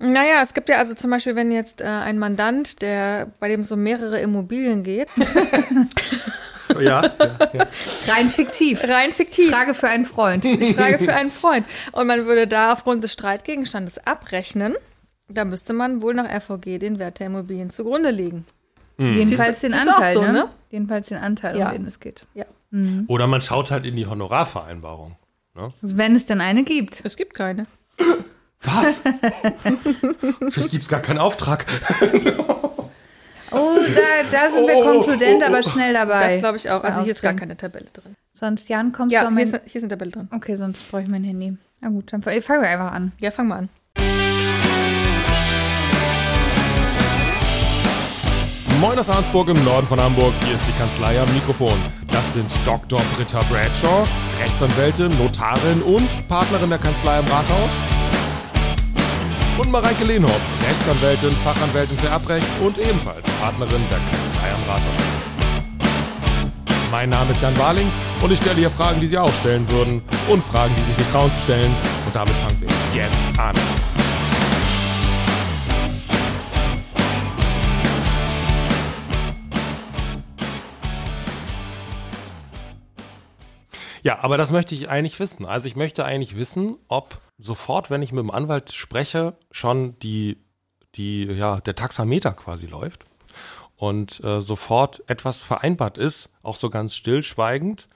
Naja, es gibt ja also zum Beispiel, wenn jetzt äh, ein Mandant, der bei dem es um mehrere Immobilien geht, Ja, ja, ja. Rein fiktiv. rein fiktiv, Frage für einen Freund. ich frage für einen Freund, und man würde da aufgrund des Streitgegenstandes abrechnen, da müsste man wohl nach RVG den Wert der Immobilien zugrunde legen. Jedenfalls Siehst den Anteil, so, ne? ne? Jedenfalls den Anteil, Ja. um den es geht. Ja, Oder man schaut halt in die Honorarvereinbarung. Ne? Also wenn es denn eine gibt. es gibt keine. Was? Vielleicht gibt es gar keinen Auftrag. Oh, da, da sind wir Oh, oh, konkludent, oh, oh. aber schnell dabei. Das glaube ich auch. Also hier ist gar keine Tabelle drin. Sonst, Jan, kommst du Ja, hier mein... ist, hier ist eine Tabelle drin. Okay, sonst brauche ich mein Handy. Na gut, dann fangen wir einfach an. Ja, fang mal an. Moin aus Arnsburg im Norden von Hamburg. Hier ist die Kanzlei am Mikrofon. Das sind Dr. Britta Bradshaw, Rechtsanwältin, Notarin und Partnerin der Kanzlei am Rathaus. Und Mareike Lehnhoff, Rechtsanwältin, Fachanwältin für Erbrecht und ebenfalls Partnerin der Kanzlei am Rathaus. Mein Name ist Jan Warling und ich stelle hier Fragen, die Sie auch stellen würden und Fragen, die sich nicht trauen zu stellen. Und damit fangen wir jetzt an. Ja, aber das möchte ich eigentlich wissen. Also ich möchte eigentlich wissen, ob sofort, wenn ich mit dem Anwalt spreche, schon die, die, ja, der Taxameter quasi läuft und äh, sofort etwas vereinbart ist, auch so ganz stillschweigend,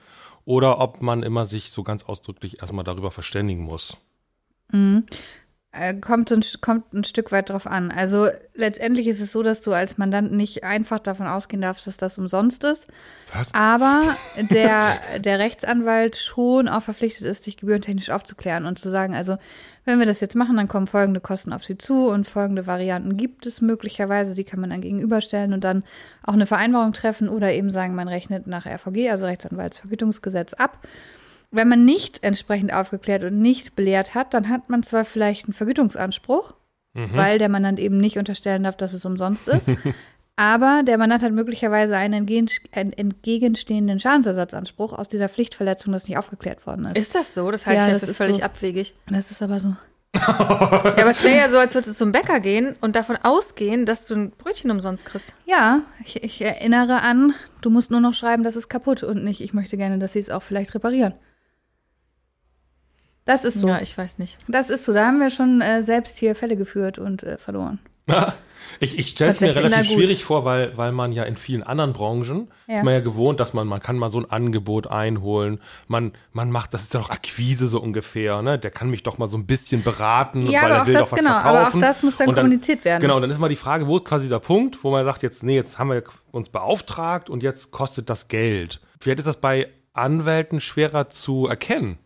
oder ob man immer sich so ganz ausdrücklich erstmal darüber verständigen muss. Äh, kommt, so ein, kommt ein Stück weit drauf an. Also letztendlich ist es so, dass du als Mandant nicht einfach davon ausgehen darfst, dass das umsonst ist. Was? Aber der, der Rechtsanwalt schon auch verpflichtet ist, dich gebührentechnisch aufzuklären und zu sagen, also wenn wir das jetzt machen, dann kommen folgende Kosten auf Sie zu und folgende Varianten gibt es möglicherweise, die kann man dann gegenüberstellen und dann auch eine Vereinbarung treffen oder eben sagen, man rechnet nach RVG, also Rechtsanwaltsvergütungsgesetz ab. Wenn man nicht entsprechend aufgeklärt und nicht belehrt hat, dann hat man zwar vielleicht einen Vergütungsanspruch, weil der Mandant eben nicht unterstellen darf, dass es umsonst ist. Aber der Mandant hat möglicherweise einen, entgegen, einen entgegenstehenden Schadensersatzanspruch aus dieser Pflichtverletzung, das nicht aufgeklärt worden ist. Ist das so? Das halte Ja, ich ja das für ist völlig so. abwegig. Das ist aber so. Ja, aber es wäre ja so, als würdest du zum Bäcker gehen und davon ausgehen, dass du ein Brötchen umsonst kriegst. Ja, ich, ich erinnere an, du musst nur noch schreiben, das ist kaputt und nicht, ich möchte gerne, dass sie es auch vielleicht reparieren. Das ist so. Ja, ich weiß nicht. Das ist so. Da haben wir schon äh, selbst hier Fälle geführt und äh, verloren. Ich, ich stelle es mir relativ schwierig vor, weil, weil man ja in vielen anderen Branchen Ja. ist man ja gewohnt, dass man, man kann mal so ein Angebot einholen. Man, man macht, das ist ja doch Akquise so ungefähr, ne? Der kann mich doch mal so ein bisschen beraten, Ja, weil aber er auch will das- doch was genau, verkaufen. aber auch das muss dann Und kommuniziert werden. Genau, dann ist mal die Frage, wo ist quasi der Punkt, wo man sagt, jetzt, nee, jetzt haben wir uns beauftragt und jetzt kostet das Geld. Vielleicht ist das bei Anwälten schwerer zu erkennen,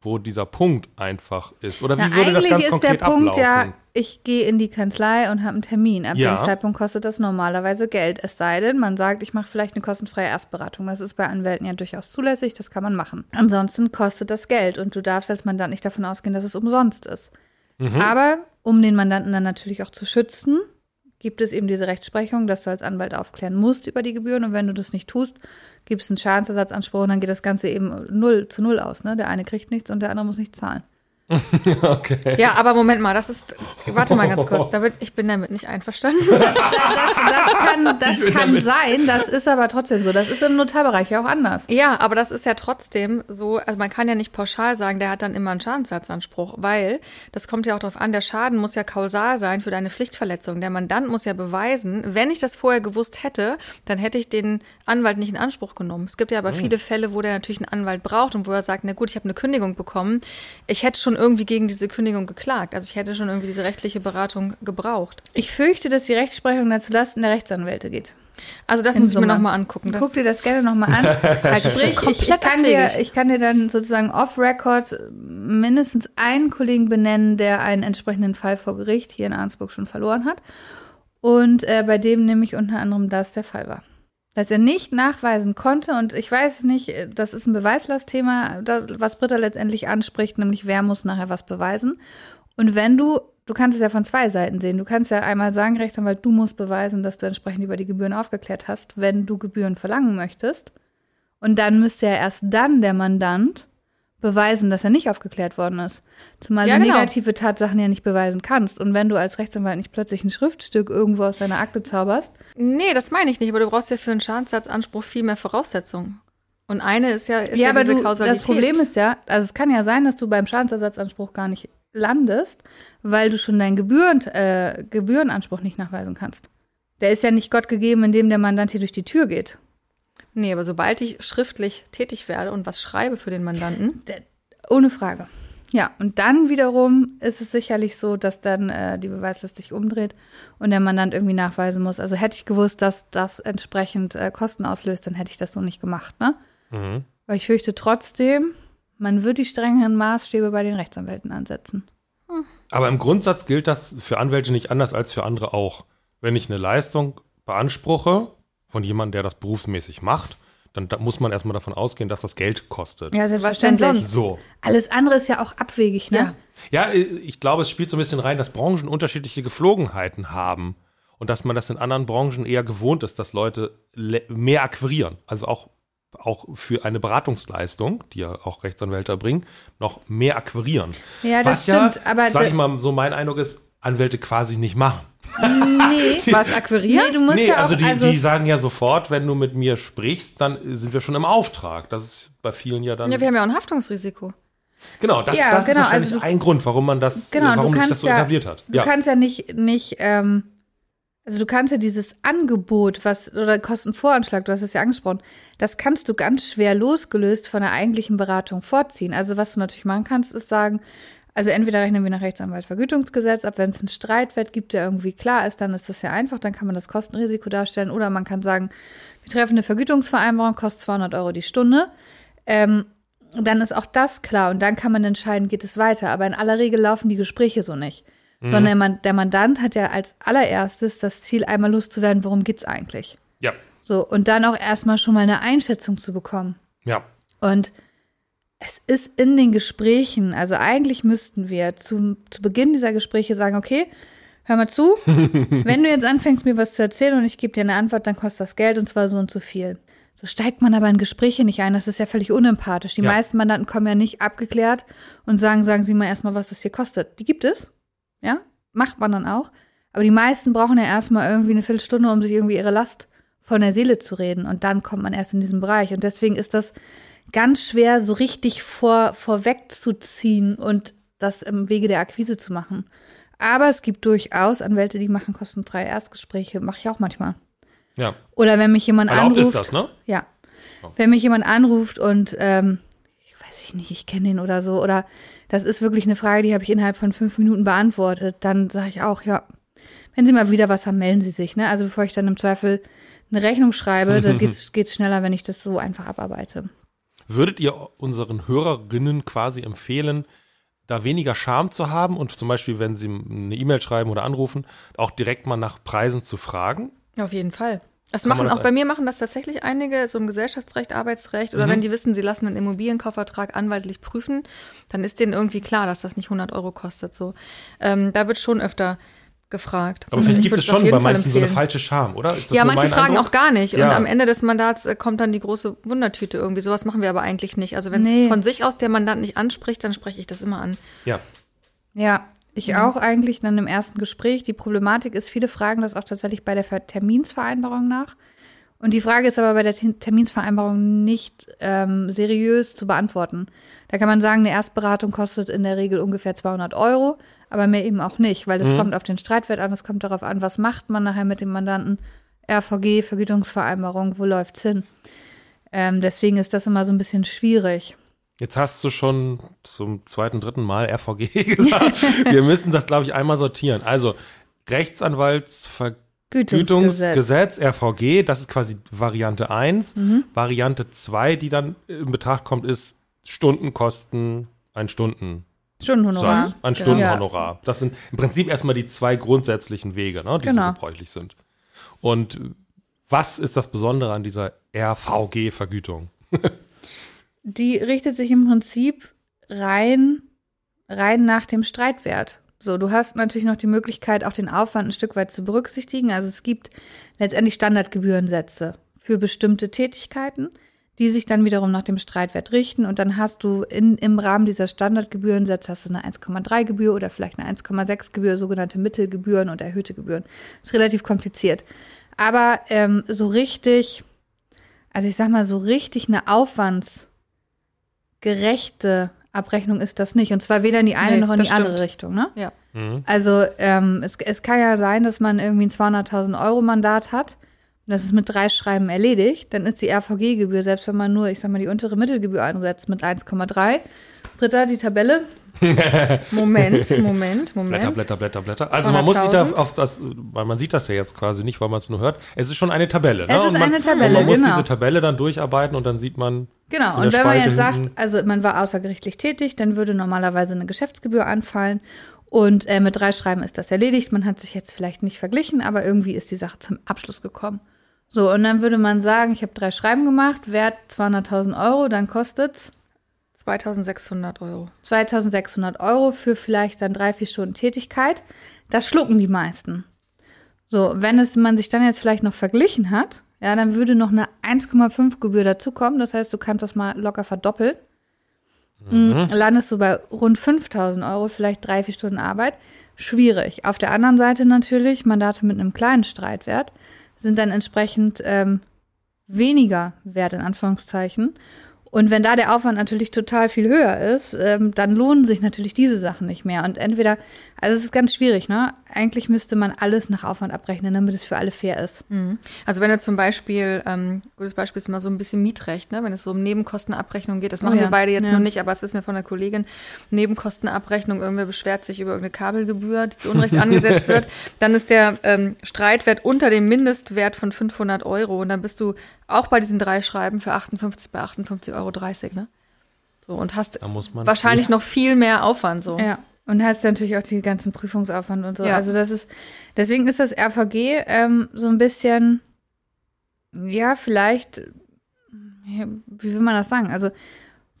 wo dieser Punkt einfach ist. Oder wie Na, würde das eigentlich ganz ist konkret der Punkt ablaufen? ja, ich gehe in die Kanzlei und habe einen Termin. Ab Ja. dem Zeitpunkt kostet das normalerweise Geld. Es sei denn, man sagt, ich mache vielleicht eine kostenfreie Erstberatung. Das ist bei Anwälten ja durchaus zulässig, das kann man machen. Ansonsten kostet das Geld und du darfst als Mandant nicht davon ausgehen, dass es umsonst ist. Mhm. Aber um den Mandanten dann natürlich auch zu schützen, gibt es eben diese Rechtsprechung, dass du als Anwalt aufklären musst über die Gebühren und wenn du das nicht tust, gibt es einen Schadensersatzanspruch und dann geht das Ganze eben null zu null aus. Ne? Der eine kriegt nichts und der andere muss nichts zahlen. okay. Ja, aber Moment mal, das ist. Warte mal ganz kurz. Damit, ich bin damit nicht einverstanden. Das, das, das kann, das kann sein, das ist aber trotzdem so. Das ist im Notarbereich ja auch anders. Ja, aber das ist ja trotzdem so, also man kann ja nicht pauschal sagen, der hat dann immer einen Schadensersatzanspruch, weil das kommt ja auch darauf an, der Schaden muss ja kausal sein für deine Pflichtverletzung. Der Mandant muss ja beweisen, wenn ich das vorher gewusst hätte, dann hätte ich den Anwalt nicht in Anspruch genommen. Es gibt ja aber viele Fälle, wo der natürlich einen Anwalt braucht und wo er sagt, na gut, ich habe eine Kündigung bekommen. Ich hätte schon irgendwie gegen diese Kündigung geklagt. Also ich hätte schon irgendwie diese rechtliche Beratung gebraucht. Ich fürchte, dass die Rechtsprechung dann zulasten der Rechtsanwälte geht. Also das In muss ich mir Summe. nochmal angucken. Das Guck dir das gerne nochmal an. für Sprich, ich, ich, komplett kann dir, ich kann dir dann sozusagen off-Record mindestens einen Kollegen benennen, der einen entsprechenden Fall vor Gericht hier in Arnsburg schon verloren hat. Und äh, bei dem nämlich unter anderem das der Fall war. Dass er nicht nachweisen konnte, und ich weiß nicht, das ist ein Beweislastthema, was Britta letztendlich anspricht, nämlich wer muss nachher was beweisen. Und wenn du, du kannst es ja von zwei Seiten sehen, du kannst ja einmal sagen, Rechtsanwalt, du musst beweisen, dass du entsprechend über die Gebühren aufgeklärt hast, wenn du Gebühren verlangen möchtest. Und dann müsste ja erst dann der Mandant beweisen, dass er nicht aufgeklärt worden ist. Zumal Ja, du genau. negative Tatsachen ja nicht beweisen kannst. Und wenn du als Rechtsanwalt nicht plötzlich ein Schriftstück irgendwo aus deiner Akte zauberst, Nee, das meine ich nicht, aber du brauchst ja für einen Schadensersatzanspruch viel mehr Voraussetzungen. Und eine ist ja, ist ja, aber diese du, Kausalität. das Problem ist ja, also es kann ja sein, dass du beim Schadensersatzanspruch gar nicht landest, weil du schon deinen Gebühren, äh, Gebührenanspruch nicht nachweisen kannst. Der ist ja nicht Gott gegeben, indem der Mandant hier durch die Tür geht. Nee, aber sobald ich schriftlich tätig werde und was schreibe für den Mandanten, Ohne Frage. Ja, und dann wiederum ist es sicherlich so, dass dann äh, die Beweislast sich umdreht und der Mandant irgendwie nachweisen muss. Also hätte ich gewusst, dass das entsprechend äh, Kosten auslöst, dann hätte ich das so nicht gemacht, ne? Mhm. Weil ich fürchte trotzdem, man wird die strengeren Maßstäbe bei den Rechtsanwälten ansetzen. Aber im Grundsatz gilt das für Anwälte nicht anders als für andere auch. Wenn ich eine Leistung beanspruche von jemandem, der das berufsmäßig macht, dann da muss man erstmal davon ausgehen, dass das Geld kostet. Ja, Was denn selbstverständlich. sonst? So. Alles andere ist ja auch abwegig, ne? Ja. Ja, äh, ich glaube, es spielt so ein bisschen rein, dass Branchen unterschiedliche Geflogenheiten haben und dass man das in anderen Branchen eher gewohnt ist, dass Leute le- mehr akquirieren. Also auch, auch für eine Beratungsleistung, die ja auch Rechtsanwälte erbringen, noch mehr akquirieren. Ja, das Was stimmt, ja, aber sag ich mal, so mein Eindruck ist, Anwälte quasi nicht machen. Nee. was akquirieren? Nee, du musst nee, ja auch, also, die, also die sagen ja sofort, wenn du mit mir sprichst, dann sind wir schon im Auftrag. Das ist bei vielen ja dann. Ja, wir haben ja auch ein Haftungsrisiko. genau, das, Ja, das genau, ist wahrscheinlich also du- ein Grund, warum man das, Genau, du warum sich kannst das so ja- etabliert hat. Du kannst ja nicht, nicht, ähm, also du kannst ja dieses Angebot, was, oder Kostenvoranschlag, du hast es ja angesprochen, das kannst du ganz schwer losgelöst von der eigentlichen Beratung vorziehen. Also was du natürlich machen kannst, ist sagen, also entweder rechnen wir nach Rechtsanwaltvergütungsgesetz ab, wenn es einen Streitwert gibt, der irgendwie klar ist, dann ist das ja einfach, dann kann man das Kostenrisiko darstellen. Oder man kann sagen, wir treffen eine Vergütungsvereinbarung, kostet 200 Euro die Stunde. Ähm, dann ist auch das klar und dann kann man entscheiden, geht es weiter. Aber in aller Regel laufen die Gespräche so nicht. Sondern man, der Mandant hat ja als allererstes das Ziel, einmal loszuwerden, worum geht's eigentlich. Ja, So, und dann auch erstmal schon mal eine Einschätzung zu bekommen. ja. Und es ist in den Gesprächen, also eigentlich müssten wir zu, zu Beginn dieser Gespräche sagen, okay, hör mal zu, wenn du jetzt anfängst, mir was zu erzählen und ich gebe dir eine Antwort, dann kostet das Geld und zwar so und so viel. So steigt man aber in Gespräche nicht ein, das ist ja völlig unempathisch. Die Ja. meisten Mandanten kommen ja nicht abgeklärt und sagen, sagen Sie mal erstmal, was das hier kostet. Die gibt es, ja, macht man dann auch. Aber die meisten brauchen ja erstmal irgendwie eine Viertelstunde, um sich irgendwie ihre Last von der Seele zu reden. Und dann kommt man erst in diesen Bereich. Und deswegen ist das ganz schwer, so richtig vor, vorwegzuziehen und das im Wege der Akquise zu machen. Aber es gibt durchaus Anwälte, die machen kostenfreie Erstgespräche. Mache ich auch manchmal. Ja, Oder wenn mich jemand erlaubt anruft. ist das, ne? Ja. Wenn mich jemand anruft und ähm, ich weiß ich nicht, ich kenne den oder so, oder das ist wirklich eine Frage, die habe ich innerhalb von fünf Minuten beantwortet, dann sage ich auch, ja, wenn Sie mal wieder was haben, melden Sie sich. Ne? Also bevor ich dann im Zweifel eine Rechnung schreibe, da geht's, geht's schneller, wenn ich das so einfach abarbeite. Würdet ihr unseren Hörerinnen quasi empfehlen, da weniger Scham zu haben und zum Beispiel, wenn sie eine E-Mail schreiben oder anrufen, auch direkt mal nach Preisen zu fragen? Auf jeden Fall. Das Kann machen das auch bei mir machen das tatsächlich einige, so im Gesellschaftsrecht, Arbeitsrecht oder Mhm. wenn die wissen, sie lassen einen Immobilienkaufvertrag anwaltlich prüfen, dann ist denen irgendwie klar, dass das nicht 100 Euro kostet. So, ähm, da wird schon öfter gefragt. Aber Und vielleicht ich gibt es schon bei Fall manchen so eine empfehlen. falsche Scham, oder? Ist das Ja, manche fragen Eindruck? auch gar nicht. Ja. Und am Ende des Mandats äh, kommt dann die große Wundertüte irgendwie. Sowas machen wir aber eigentlich nicht. Also wenn es Nee. von sich aus der Mandant nicht anspricht, dann spreche ich das immer an. Ja, Ja, ich auch eigentlich dann im ersten Gespräch. Die Problematik ist, viele fragen das auch tatsächlich bei der Ver Terminsvereinbarung nach. Und die Frage ist aber bei der Terminsvereinbarung nicht ähm, seriös zu beantworten. Da kann man sagen, eine Erstberatung kostet in der Regel ungefähr 200 Euro, aber mehr eben auch nicht, weil das kommt auf den Streitwert an, es kommt darauf an, was macht man nachher mit dem Mandanten. RVG, Vergütungsvereinbarung, wo läuft's hin? Ähm, deswegen ist das immer so ein bisschen schwierig. jetzt hast du schon zum zweiten, dritten Mal RVG gesagt. Wir müssen das, glaube ich, einmal sortieren. Also Rechtsanwaltsvergütungsgesetz, RVG, das ist quasi Variante 1. Variante 2, die dann in Betracht kommt, ist Stundenkosten, ein Stunden. Stundenhonorar. Satz, ein Genau. Stundenhonorar. Das sind im Prinzip erstmal die zwei grundsätzlichen Wege, ne, die Genau. so gebräuchlich sind. Und was ist das Besondere an dieser RVG-Vergütung? Die richtet sich im Prinzip rein, rein nach dem Streitwert. So, du hast natürlich noch die Möglichkeit, auch den Aufwand ein Stück weit zu berücksichtigen. Also es gibt letztendlich Standardgebührensätze für bestimmte Tätigkeiten, die sich dann wiederum nach dem Streitwert richten. Und dann hast du in, im Rahmen dieser Standardgebührensätze hast du eine 1,3 Gebühr oder vielleicht eine 1,6 Gebühr, sogenannte Mittelgebühren und erhöhte Gebühren. ist relativ kompliziert. Aber ähm, so richtig, also ich sag mal, so richtig eine aufwandsgerechte Abrechnung ist das nicht. Und zwar weder in die eine Nee, noch in die das andere stimmt. Richtung, ne? Ja. Mhm. Also ähm, es, es kann ja sein, dass man irgendwie ein 200.000 Euro Mandat hat das ist mit drei Schreiben erledigt. Dann ist die RVG-Gebühr, selbst wenn man nur, ich sag mal, die untere Mittelgebühr ansetzt mit 1,3. Britta, die Tabelle. Moment, Moment, Moment. Blätter, Blätter, Blätter, Blätter. Also man muss sich da 200.000. auf das, weil man sieht das ja jetzt quasi nicht, weil man es nur hört. Es ist schon eine Tabelle. Ne? Es ist man, eine Tabelle, und man muss genau. diese Tabelle dann durcharbeiten und dann sieht man. Genau, in und wenn man Spalte jetzt sagt, also man war außergerichtlich tätig, dann würde normalerweise eine Geschäftsgebühr anfallen. Und äh, mit drei Schreiben ist das erledigt. Man hat sich jetzt vielleicht nicht verglichen, aber irgendwie ist die Sache zum Abschluss gekommen. So, und dann würde man sagen, ich habe drei Schreiben gemacht, Wert 200.000 Euro, dann kostet's 2600 Euro. 2600 Euro für vielleicht dann drei, vier Stunden Tätigkeit. Das schlucken die meisten. So, wenn es man sich dann jetzt vielleicht noch verglichen hat, ja, dann würde noch eine 1,5 Gebühr dazukommen. Das heißt, du kannst das mal locker verdoppeln. Mhm. Landest du bei rund 5000 Euro, vielleicht drei, vier Stunden Arbeit. Schwierig. Auf der anderen Seite natürlich, Mandate mit einem kleinen Streitwert sind dann entsprechend ähm, weniger wert, in Anführungszeichen. Und wenn da der Aufwand natürlich total viel höher ist, ähm, dann lohnen sich natürlich diese Sachen nicht mehr. Und entweder, also es ist ganz schwierig, ne? Eigentlich müsste man alles nach Aufwand abrechnen, damit es für alle fair ist. Also wenn jetzt zum Beispiel, ähm, gutes Beispiel ist immer so ein bisschen Mietrecht, ne? wenn es so um Nebenkostenabrechnung geht, das machen Oh ja, wir beide jetzt ja. noch nicht, aber das wissen wir von der Kollegin, Nebenkostenabrechnung, irgendwer beschwert sich über irgendeine Kabelgebühr, die zu Unrecht angesetzt wird, dann ist der ähm, Streitwert unter dem Mindestwert von 500 Euro und dann bist du auch bei diesen drei Schreiben für 58 bei 58,30 Euro, ne? So, und hast Da muss man wahrscheinlich noch viel mehr Aufwand, so. Ja. Und hast natürlich auch die ganzen Prüfungsaufwand und so. Ja. Also das ist, deswegen ist das RVG ähm, so ein bisschen, ja, vielleicht, wie will man das sagen? Also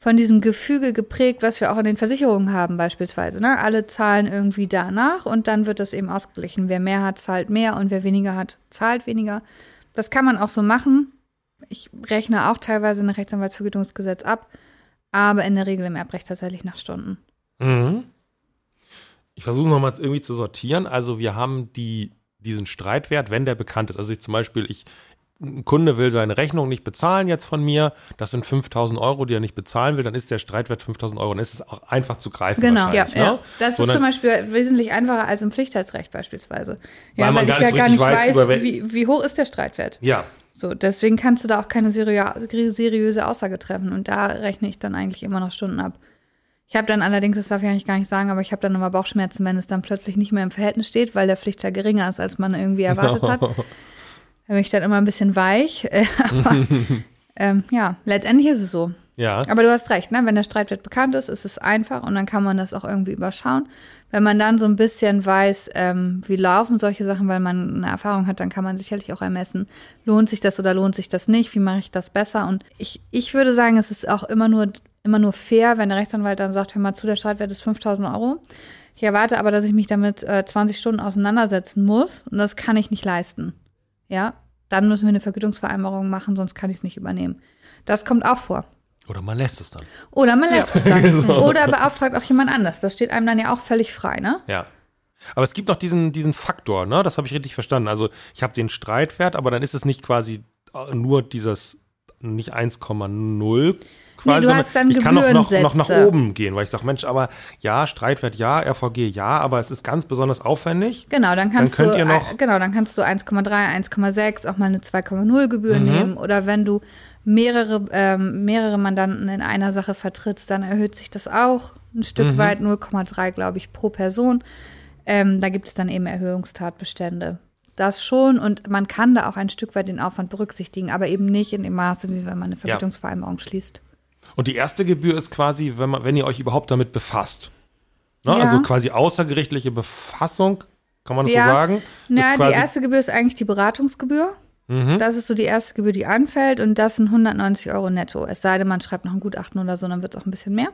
von diesem Gefüge geprägt, was wir auch in den Versicherungen haben beispielsweise. Ne? Alle zahlen irgendwie danach und dann wird das eben ausgeglichen. Wer mehr hat, zahlt mehr und wer weniger hat, zahlt weniger. Das kann man auch so machen. Ich rechne auch teilweise nach Rechtsanwaltsvergütungsgesetz ab, aber in der Regel im Erbrecht tatsächlich nach Stunden. Mhm. Ich versuche es nochmal irgendwie zu sortieren. Also wir haben die, diesen Streitwert, wenn der bekannt ist. Also ich zum Beispiel, ich, ein Kunde will seine Rechnung nicht bezahlen jetzt von mir. Das sind 5000 Euro, die er nicht bezahlen will. Dann ist der Streitwert 5000 Euro. Dann ist es auch einfach zu greifen Genau, ja, wahrscheinlich. ja. Ne? Das So, ist zum Beispiel wesentlich einfacher als im Pflichtheitsrecht beispielsweise. Ja, Weil man weil gar ich ja nicht gar nicht weiß, weiß, wie, wie hoch ist der Streitwert. Ja, So, deswegen kannst du da auch keine seriöse Aussage treffen. Und da rechne ich dann eigentlich immer noch Stunden ab. Ich habe dann allerdings, das darf ich eigentlich gar nicht sagen, aber ich habe dann immer Bauchschmerzen, wenn es dann plötzlich nicht mehr im Verhältnis steht, weil der Pflichtteil geringer ist, als man irgendwie erwartet hat. Da bin ich dann immer ein bisschen weich. Äh, aber ähm, ja, letztendlich ist es so. Ja. Aber du hast recht, ne? Wenn der Streitwert bekannt ist, ist es einfach und dann kann man das auch irgendwie überschauen. Wenn man dann so ein bisschen weiß, ähm, wie laufen solche Sachen, weil man eine Erfahrung hat, dann kann man sicherlich auch ermessen, lohnt sich das oder lohnt sich das nicht, wie mache ich das besser. Und ich, ich würde sagen, es ist auch immer nur, immer nur fair, wenn der Rechtsanwalt dann sagt, hör mal zu, der Streitwert ist 5000 Euro. Ich erwarte aber, dass ich mich damit äh, 20 Stunden auseinandersetzen muss und das kann ich nicht leisten. Ja, dann müssen wir eine Vergütungsvereinbarung machen, sonst kann ich es nicht übernehmen. Das kommt auch vor. Oder man lässt es dann. Oder man lässt es dann. So. Oder beauftragt auch jemand anders. Das steht einem dann ja auch völlig frei, ne? Ja. Aber es gibt noch diesen, diesen Faktor, ne? Das habe ich richtig verstanden. Also ich habe den Streitwert, aber dann ist es nicht quasi äh, nur dieses nicht 1,0 quasi. du sondern hast dann ich kann noch, noch, noch nach oben gehen, weil ich sage, Mensch, aber ja, Streitwert ja, RVG ja, aber es ist ganz besonders aufwendig. Genau, dann kannst könnt du noch- genau, dann kannst du 1,3, 1,6 auch mal eine 2,0 Gebühr Mhm. nehmen oder wenn du mehrere ähm, mehrere Mandanten in einer Sache vertrittst, dann erhöht sich das auch ein Stück Mhm. weit 0,3, glaube ich, pro Person. Ähm, da gibt es dann eben Erhöhungstatbestände. Das schon und man kann da auch ein Stück weit den Aufwand berücksichtigen, aber eben nicht in dem Maße, wie wenn man eine Vergütungsvereinbarung schließt. Und die erste Gebühr ist quasi, wenn, man, wenn ihr euch überhaupt damit befasst. Ne? Ja. Also quasi außergerichtliche Befassung, kann man das Ja. so sagen? Ist die erste Gebühr ist eigentlich die Beratungsgebühr. Mhm. Das ist so die erste Gebühr, die anfällt und das sind 190 Euro netto. Es sei denn, man schreibt noch ein Gutachten oder so, dann wird es auch ein bisschen mehr.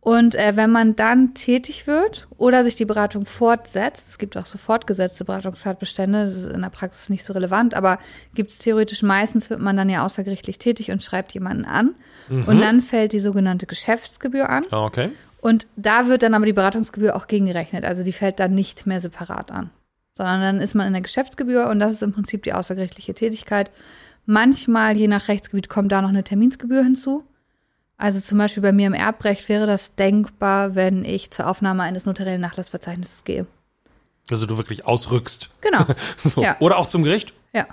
Und äh, wenn man dann tätig wird oder sich die Beratung fortsetzt, es gibt auch so fortgesetzte Beratungstatbestände, das ist in der Praxis nicht so relevant, aber gibt es theoretisch meistens, wird man dann ja außergerichtlich tätig und schreibt jemanden an. Und dann fällt die sogenannte Geschäftsgebühr an. Ah, Okay. Und da wird dann aber die Beratungsgebühr auch gegengerechnet. Also die fällt dann nicht mehr separat an. Sondern dann ist man in der Geschäftsgebühr und das ist im Prinzip die außergerichtliche Tätigkeit. Manchmal, je nach Rechtsgebiet, kommt da noch eine Terminsgebühr hinzu. Also zum Beispiel bei mir im Erbrecht wäre das denkbar, wenn ich zur Aufnahme eines notariellen Nachlassverzeichnisses gehe. Also du wirklich ausrückst. Genau. So. Ja. Oder auch zum Gericht. Ja.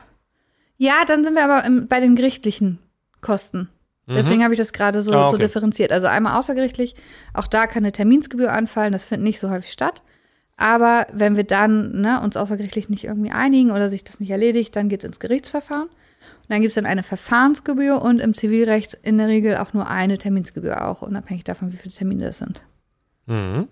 Ja, dann sind wir aber im, bei den gerichtlichen Kosten. Deswegen habe ich das gerade so, Ah, so okay. differenziert. Also einmal außergerichtlich, auch da kann eine Terminsgebühr anfallen, das findet nicht so häufig statt. Aber wenn wir dann ne, uns außergerichtlich nicht irgendwie einigen oder sich das nicht erledigt, dann geht es ins Gerichtsverfahren. Und dann gibt es dann eine Verfahrensgebühr und im Zivilrecht in der Regel auch nur eine Terminsgebühr, auch unabhängig davon, wie viele Termine das sind. Mhm.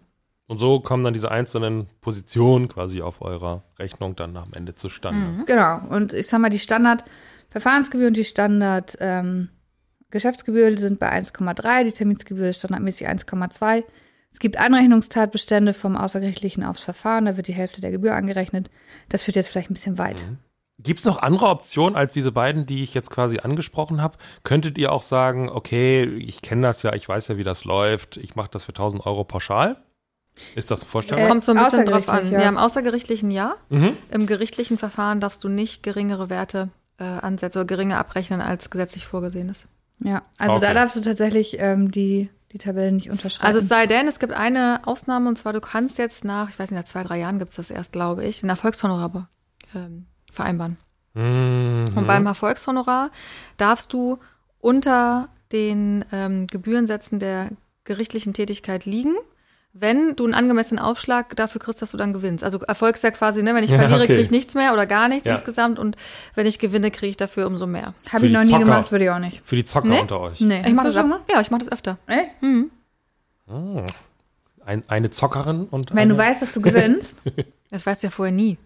Und so kommen dann diese einzelnen Positionen quasi auf eurer Rechnung dann am Ende zustande. Genau. Und ich sag mal, die Standard-Verfahrensgebühr und die Standard-Geschäftsgebühr sind bei 1,3, die Terminsgebühr ist standardmäßig 1,2. Es gibt Anrechnungstatbestände vom Außergerichtlichen aufs Verfahren, da wird die Hälfte der Gebühr angerechnet. Das führt jetzt vielleicht ein bisschen weit. Gibt es noch andere Optionen als diese beiden, die ich jetzt quasi angesprochen habe? Könntet ihr auch sagen, okay, ich kenne das ja, ich weiß ja, wie das läuft, ich mache das für 1000 Euro pauschal? Ist das Das vorstellbar? kommt so ein bisschen drauf an. ja. Ja, im außergerichtlichen ja. Mhm. Im gerichtlichen Verfahren darfst du nicht geringere Werte äh, ansetzen oder geringer abrechnen, als gesetzlich vorgesehen ist. Ja, also Okay. da darfst du tatsächlich ähm, die, die Tabelle nicht unterschreiben. Also es sei denn, es gibt eine Ausnahme und zwar du kannst jetzt nach, ich weiß nicht, nach zwei, drei Jahren gibt es das erst, glaube ich, ein Erfolgshonorar ähm, vereinbaren. Mhm. Und beim Erfolgshonorar darfst du unter den ähm, Gebührensätzen der gerichtlichen Tätigkeit liegen, wenn du einen angemessenen Aufschlag dafür kriegst, dass du dann gewinnst. Also Erfolg ist ja quasi, ne, wenn ich Ja, verliere, okay. kriege ich nichts mehr oder gar nichts Ja. insgesamt und wenn ich gewinne, kriege ich dafür umso mehr. Habe ich noch nie Zocker. gemacht, würde ich auch nicht. Für die Zocker Nee? unter euch. Nee, Ich mache das, schon ab- ja, ich mache das öfter. Echt? Mhm. Oh. Ein, eine Zockerin und Wenn eine, du weißt, dass du gewinnst. Das weißt du ja vorher nie.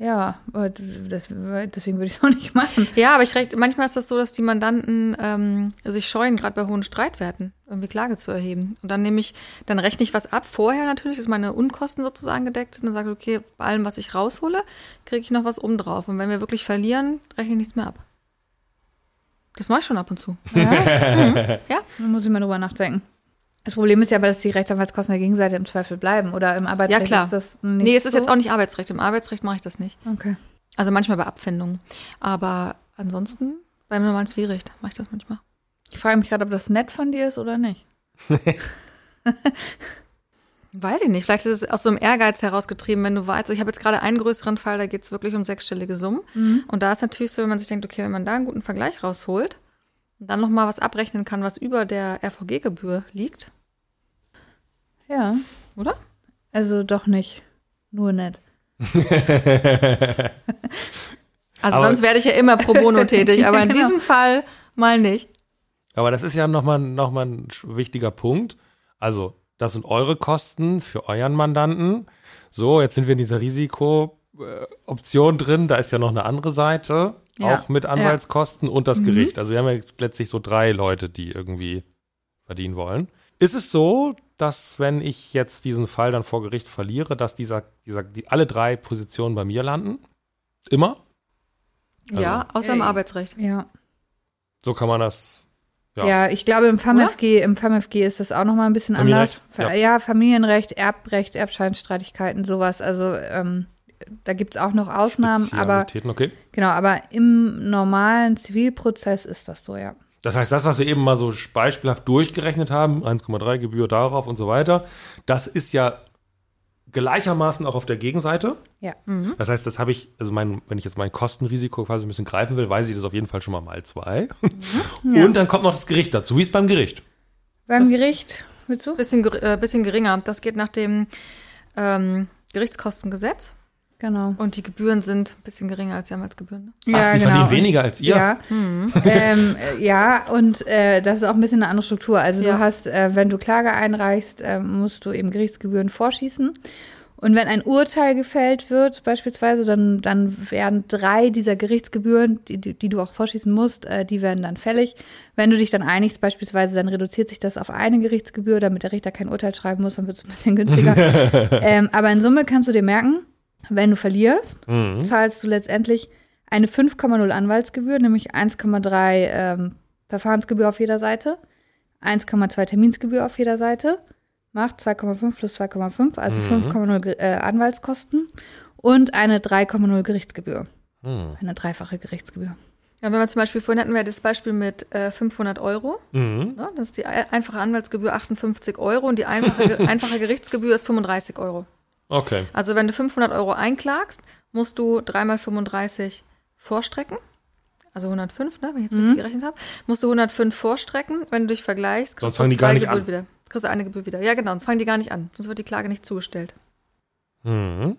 Ja, aber das, deswegen würde ich es auch nicht machen. Ja, aber ich recht, manchmal ist das so, dass die Mandanten ähm, sich scheuen, gerade bei hohen Streitwerten, irgendwie Klage zu erheben. Und dann nehme ich, dann rechne ich was ab vorher natürlich, dass meine Unkosten sozusagen gedeckt sind und sage, okay, bei allem, was ich raushole, kriege ich noch was oben drauf. Und wenn wir wirklich verlieren, rechne ich nichts mehr ab. Das mache ich schon ab und zu. Ja? Mhm. Ja. Da muss ich mal drüber nachdenken. Das Problem ist ja aber, dass die Rechtsanwaltskosten der Gegenseite im Zweifel bleiben. Oder im Arbeitsrecht Ja, klar. ist das nicht Nee, es ist so? jetzt auch nicht Arbeitsrecht. Im Arbeitsrecht mache ich das nicht. Okay. Also manchmal bei Abfindungen. Aber ansonsten beim normalen Zivilrecht mache ich das manchmal. Ich frage mich gerade, ob das nett von dir ist oder nicht. Weiß ich nicht. Vielleicht ist es aus so einem Ehrgeiz herausgetrieben, wenn du weißt, ich habe jetzt gerade einen größeren Fall, da geht es wirklich um sechsstellige Summen. Und da ist natürlich so, wenn man sich denkt, okay, wenn man da einen guten Vergleich rausholt und dann nochmal was abrechnen kann, was über der RVG-Gebühr liegt, Ja. oder? Also doch nicht. Nur nett. Also Aber- sonst werde ich ja immer pro bono tätig, aber in Genau. diesem Fall mal nicht. Aber das ist ja nochmal noch mal ein wichtiger Punkt. Also, das sind eure Kosten für euren Mandanten. So, jetzt sind wir in dieser Risiko-Option drin. Da ist ja noch eine andere Seite, Ja, auch mit ja. Anwaltskosten und das Gericht. Also, wir haben ja letztlich so drei Leute, die irgendwie verdienen wollen. Ist es so, dass wenn ich jetzt diesen Fall dann vor Gericht verliere, dass dieser, dieser, die, alle drei Positionen bei mir landen? Immer? Also- ja, außer im Äh, Arbeitsrecht. Ja. So kann man das. Ja, Ja. ich glaube, im FAMFG, im FAMFG ist das auch noch mal ein bisschen anders. Familienrecht, Ja. ja. Familienrecht, Erbrecht, Erbscheinstreitigkeiten, sowas. Also ähm, da gibt es auch noch Ausnahmen, aber okay. genau, aber im normalen Zivilprozess ist das so, ja. Das heißt, das, was wir eben mal so beispielhaft durchgerechnet haben, 1,3 Gebühr darauf und so weiter, das ist ja gleichermaßen auch auf der Gegenseite. Ja. Das heißt, das habe ich, also mein, wenn ich jetzt mein Kostenrisiko quasi ein bisschen greifen will, weiß ich das auf jeden Fall schon mal mal zwei. Ja. Und dann kommt noch das Gericht dazu. Wie ist beim Gericht? Beim Das- Gericht, willst du? Bisschen, äh, bisschen geringer. Das geht nach dem ähm, Gerichtskostengesetz. Genau. Und die Gebühren sind ein bisschen geringer als die Anwaltsgebühren. Ne? Ach, die verdienen weniger als ihr? Ja, ähm, äh, ja und äh, das ist auch ein bisschen eine andere Struktur. Also Ja. du hast, äh, wenn du Klage einreichst, äh, musst du eben Gerichtsgebühren vorschießen. Und wenn ein Urteil gefällt wird, beispielsweise, dann, dann werden drei dieser Gerichtsgebühren, die, die, die du auch vorschießen musst, äh, die werden dann fällig. Wenn du dich dann einigst, beispielsweise, dann reduziert sich das auf eine Gerichtsgebühr, damit der Richter kein Urteil schreiben muss, dann wird es ein bisschen günstiger. ähm, aber in Summe kannst du dir merken, wenn du verlierst, Mhm. zahlst du letztendlich eine 5,0 Anwaltsgebühr, nämlich 1,3 ähm, Verfahrensgebühr auf jeder Seite, 1,2 Terminsgebühr auf jeder Seite, macht 2,5 plus 2,5, also Mhm. 5,0 Ge- äh, Anwaltskosten und eine 3,0 Gerichtsgebühr, Mhm. eine dreifache Gerichtsgebühr. Ja, wenn man zum Beispiel, vorhin hatten wir das Beispiel mit äh, 500 Euro. Mhm. Ne? Das ist die ei- einfache Anwaltsgebühr 58 Euro und die einfache, einfache Gerichtsgebühr ist 35 Euro. Okay. Also wenn du 500 Euro einklagst, musst du dreimal 35 vorstrecken. Also 105, ne, wenn ich jetzt richtig gerechnet habe. Musst du 105 vorstrecken. Wenn du dich vergleichst, Sonst kriegst fangen du die gar zwei nicht Gebühren an. wieder. Kriegst du eine Gebühr wieder. Ja, genau, sonst fangen die gar nicht an. Sonst wird die Klage nicht zugestellt. Mhm.